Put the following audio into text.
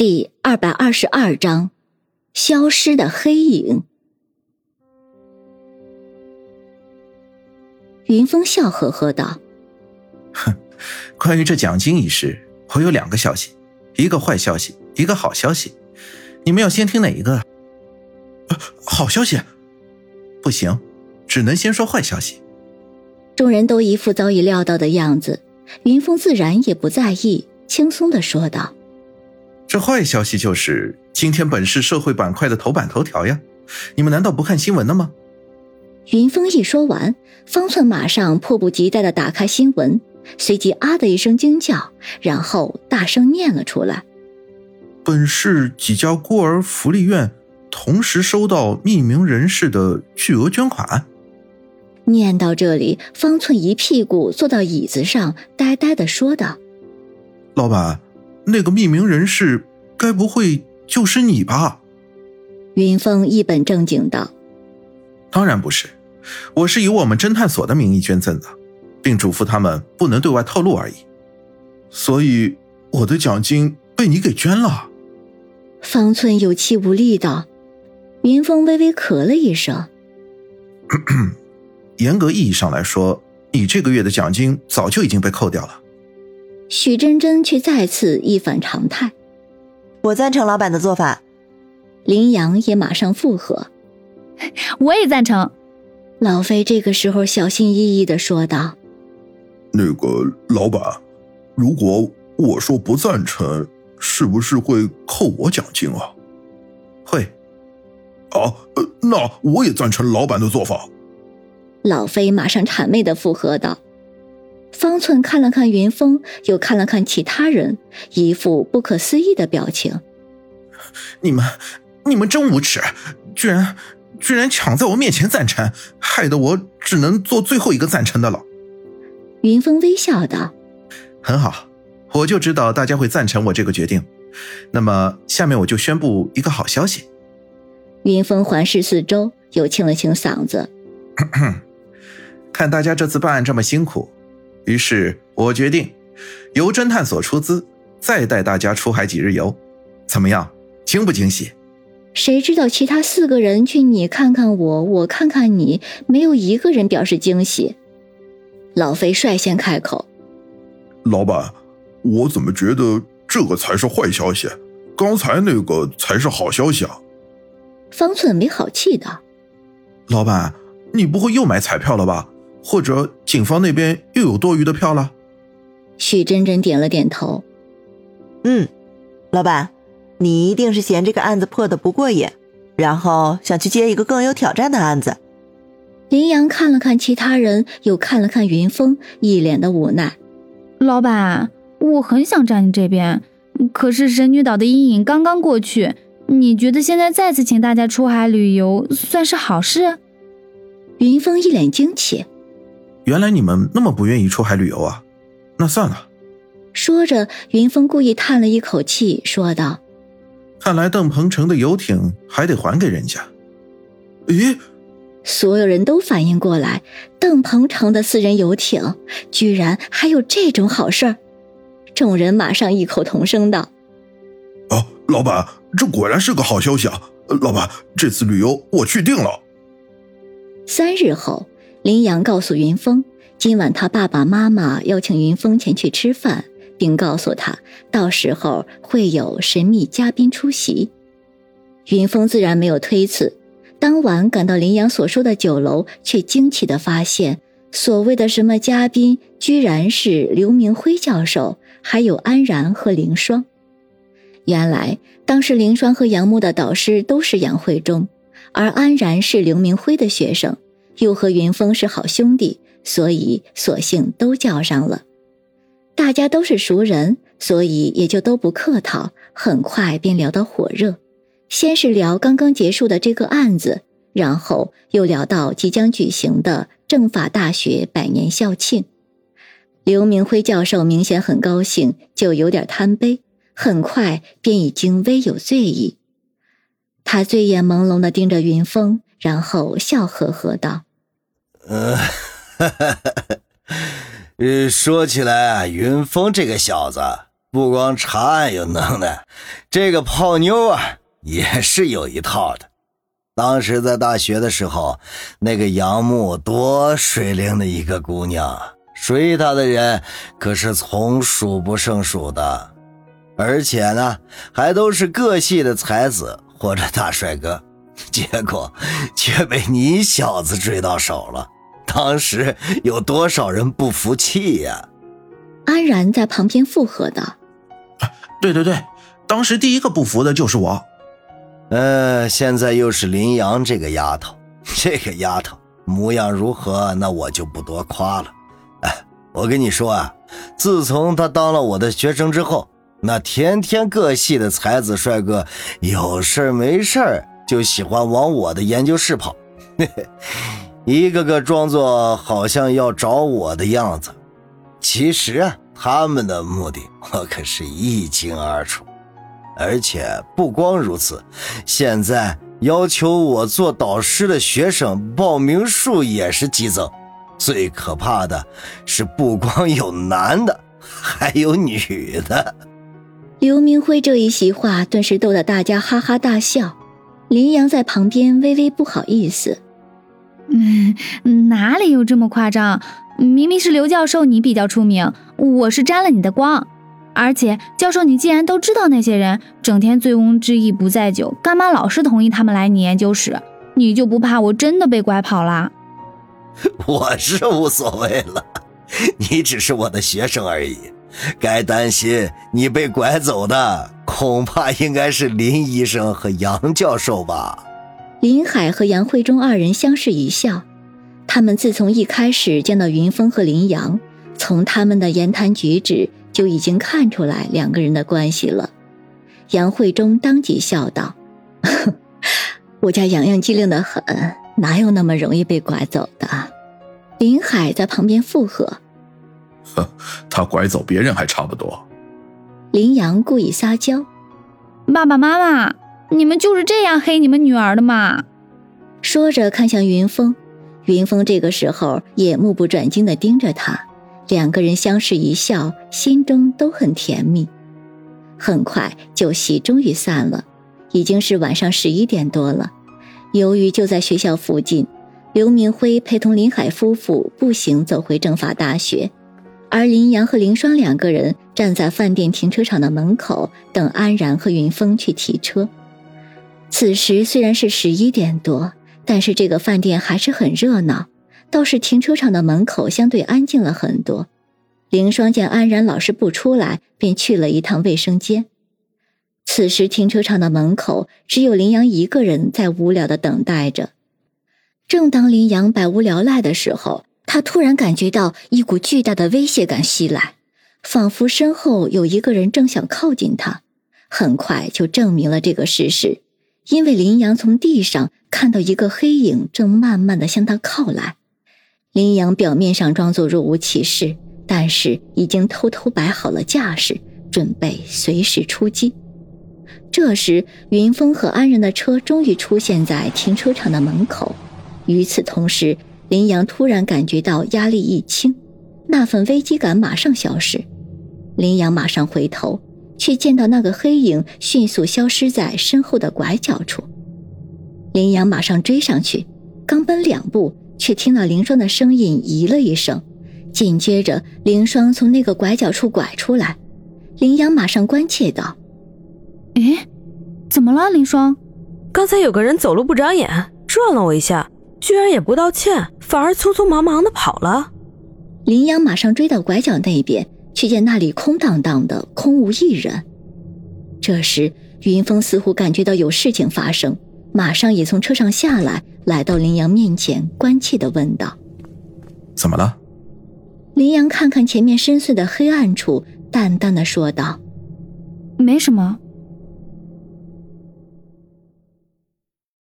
第二百二十二章，消失的黑影。云峰笑呵呵道：“哼，关于这奖金一事，我有两个消息，一个坏消息，一个好消息。你们要先听哪一个？好消息？不行，只能先说坏消息。”众人都一副早已料到的样子，云峰自然也不在意，轻松的说道。这坏消息就是今天本市社会板块的头版头条呀！你们难道不看新闻的吗？云峰一说完，方寸马上迫不及待的打开新闻，随即啊的一声惊叫，然后大声念了出来：“本市几家孤儿福利院同时收到匿名人士的巨额捐款。”念到这里，方寸一屁股坐到椅子上，呆呆的说道：“老板。”那个匿名人士，该不会就是你吧？云峰一本正经道：“当然不是，我是以我们侦探所的名义捐赠的，并嘱咐他们不能对外透露而已。所以我的奖金被你给捐了。”方寸有气无力道。云峰微微咳了一声：“ 严格意义上来说，你这个月的奖金早就已经被扣掉了。”许真真却再次一反常态，我赞成老板的做法。林阳也马上附和，我也赞成。老飞这个时候小心翼翼的说道：“那个老板，如果我说不赞成，是不是会扣我奖金啊？”“会。”“啊，那我也赞成老板的做法。”老飞马上谄媚的附和道。方寸看了看云峰，又看了看其他人，一副不可思议的表情。你们，你们真无耻！居然，居然抢在我面前赞成，害得我只能做最后一个赞成的了。云峰微笑道：“很好，我就知道大家会赞成我这个决定。那么，下面我就宣布一个好消息。”云峰环视四周，又清了清嗓子：“ 看大家这次办案这么辛苦。”于是我决定，由侦探所出资，再带大家出海几日游，怎么样？惊不惊喜？谁知道其他四个人却你看看我，我看看你，没有一个人表示惊喜。老肥率先开口：“老板，我怎么觉得这个才是坏消息？刚才那个才是好消息啊！”方寸没好气道：“老板，你不会又买彩票了吧？”或者警方那边又有多余的票了？许真真点了点头。嗯，老板，你一定是嫌这个案子破的不过瘾，然后想去接一个更有挑战的案子。林阳看了看其他人，又看了看云峰，一脸的无奈。老板，我很想站你这边，可是神女岛的阴影刚刚过去，你觉得现在再次请大家出海旅游算是好事？云峰一脸惊奇。原来你们那么不愿意出海旅游啊？那算了。说着，云峰故意叹了一口气，说道：“看来邓鹏程的游艇还得还给人家。”咦？所有人都反应过来，邓鹏程的私人游艇居然还有这种好事儿。众人马上异口同声道：“哦，老板，这果然是个好消息啊！老板，这次旅游我去定了。”三日后。林阳告诉云峰，今晚他爸爸妈妈邀请云峰前去吃饭，并告诉他，到时候会有神秘嘉宾出席。云峰自然没有推辞，当晚赶到林阳所说的酒楼，却惊奇的发现，所谓的什么嘉宾，居然是刘明辉教授，还有安然和凌霜。原来，当时凌霜和杨木的导师都是杨慧中，而安然是刘明辉的学生。又和云峰是好兄弟，所以索性都叫上了。大家都是熟人，所以也就都不客套，很快便聊得火热。先是聊刚刚结束的这个案子，然后又聊到即将举行的政法大学百年校庆。刘明辉教授明显很高兴，就有点贪杯，很快便已经微有醉意。他醉眼朦胧地盯着云峰，然后笑呵呵道。嗯，呃，说起来啊，云峰这个小子不光查案有能耐，这个泡妞啊也是有一套的。当时在大学的时候，那个杨木多水灵的一个姑娘，追她的人可是从数不胜数的，而且呢，还都是各系的才子或者大帅哥，结果却被你小子追到手了。当时有多少人不服气呀？安然在旁边附和道。对对对，当时第一个不服的就是我。呃，现在又是林阳这个丫头，这个丫头模样如何，那我就不多夸了。哎，我跟你说啊，自从她当了我的学生之后，那天天各系的才子帅哥有事没事就喜欢往我的研究室跑，一个个装作好像要找我的样子，其实啊。他们的目的我可是一清二楚，而且不光如此，现在要求我做导师的学生报名数也是激增。最可怕的是，不光有男的，还有女的。刘明辉这一席话顿时逗得大家哈哈大笑。林阳在旁边微微不好意思：“嗯，哪里有这么夸张？”明明是刘教授，你比较出名，我是沾了你的光。而且教授，你既然都知道那些人整天醉翁之意不在酒，干嘛老是同意他们来你研究室？你就不怕我真的被拐跑了？我是无所谓了，你只是我的学生而已。该担心你被拐走的，恐怕应该是林医生和杨教授吧？林海和杨慧中二人相视一笑。他们自从一开始见到云峰和林阳，从他们的言谈举止就已经看出来两个人的关系了。杨慧中当即笑道：“ 我家洋洋机灵的很，哪有那么容易被拐走的？”林海在旁边附和：“呵，他拐走别人还差不多。”林阳故意撒娇：“爸爸妈妈，你们就是这样黑你们女儿的吗？”说着看向云峰。云峰这个时候也目不转睛地盯着他，两个人相视一笑，心中都很甜蜜。很快酒席终于散了，已经是晚上十一点多了。由于就在学校附近，刘明辉陪同林海夫妇步行走回政法大学，而林阳和林双两个人站在饭店停车场的门口等安然和云峰去提车。此时虽然是十一点多。但是这个饭店还是很热闹，倒是停车场的门口相对安静了很多。凌霜见安然老是不出来，便去了一趟卫生间。此时停车场的门口只有林阳一个人在无聊的等待着。正当林阳百无聊赖的时候，他突然感觉到一股巨大的威胁感袭来，仿佛身后有一个人正想靠近他。很快就证明了这个事实。因为林阳从地上看到一个黑影正慢慢的向他靠来，林阳表面上装作若无其事，但是已经偷偷摆好了架势，准备随时出击。这时，云峰和安然的车终于出现在停车场的门口。与此同时，林阳突然感觉到压力一轻，那份危机感马上消失。林阳马上回头。却见到那个黑影迅速消失在身后的拐角处，林阳马上追上去，刚奔两步，却听到林霜的声音咦了一声，紧接着林霜从那个拐角处拐出来，林阳马上关切道：“哎，怎么了，林霜？刚才有个人走路不长眼，撞了我一下，居然也不道歉，反而匆匆忙忙的跑了。”林阳马上追到拐角那边。却见那里空荡荡的，空无一人。这时，云峰似乎感觉到有事情发生，马上也从车上下来，来到林阳面前，关切的问道：“怎么了？”林阳看看前面深邃的黑暗处，淡淡的说道：“没什么。”